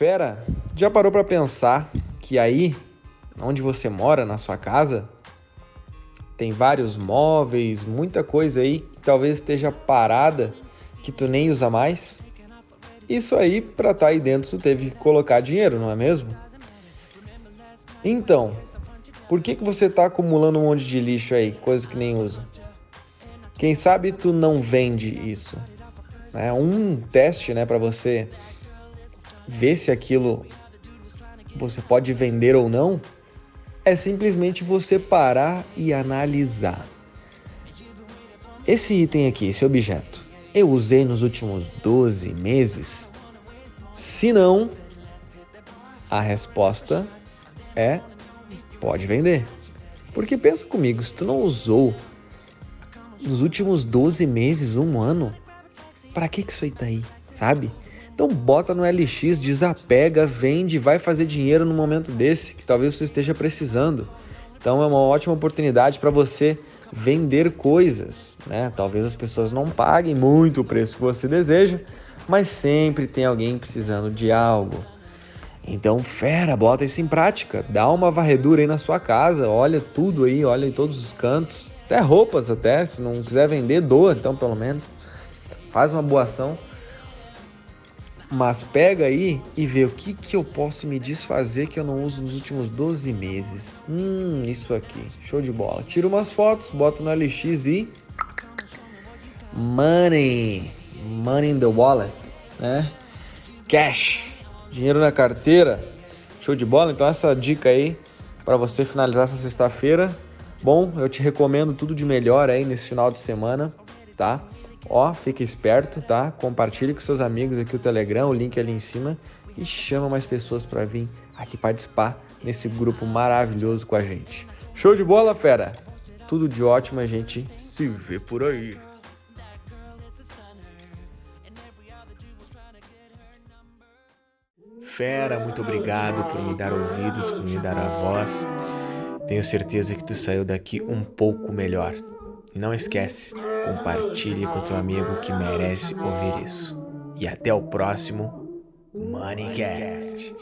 Fera, já parou para pensar que aí, onde você mora, na sua casa, tem vários móveis, muita coisa aí que talvez esteja parada, que tu nem usa mais? Isso aí, para estar tá aí dentro, tu teve que colocar dinheiro, não é mesmo? Então, por que, que você está acumulando um monte de lixo aí, coisa que nem usa? Quem sabe tu não vende isso? É um teste, né, para você ver se aquilo você pode vender ou não, é simplesmente você parar e analisar. Esse item aqui, esse objeto, eu usei nos últimos 12 meses? Se não, a resposta é pode vender. Porque pensa comigo, se tu não usou nos últimos 12 meses, um ano, para que que isso aí tá aí, sabe? Então bota no LX, desapega, vende, vai fazer dinheiro no momento desse que talvez você esteja precisando. Então é uma ótima oportunidade para você vender coisas, né? Talvez as pessoas não paguem muito o preço que você deseja, mas sempre tem alguém precisando de algo. Então, fera, bota isso em prática. Dá uma varredura aí na sua casa, olha tudo aí, olha em todos os cantos, até roupas até, se não quiser vender, doa então pelo menos. Faz uma boa ação. Mas pega aí e vê o que, que eu posso me desfazer que eu não uso nos últimos 12 meses. Hum, isso aqui. Show de bola. Tira umas fotos, bota no LX e. Money. Money in the wallet. Né? Cash. Dinheiro na carteira. Show de bola. Então, essa dica aí para você finalizar essa sexta-feira. Bom, eu te recomendo tudo de melhor aí nesse final de semana, tá? Ó, fica esperto, tá? Compartilhe com seus amigos aqui o Telegram, o link ali em cima e chama mais pessoas para vir aqui participar nesse grupo maravilhoso com a gente. Show de bola, fera! Tudo de ótimo, a gente se vê por aí. Fera, muito obrigado por me dar ouvidos, por me dar a voz. Tenho certeza que tu saiu daqui um pouco melhor. E não esquece, compartilhe com teu amigo que merece ouvir isso. E até o próximo Moneycast.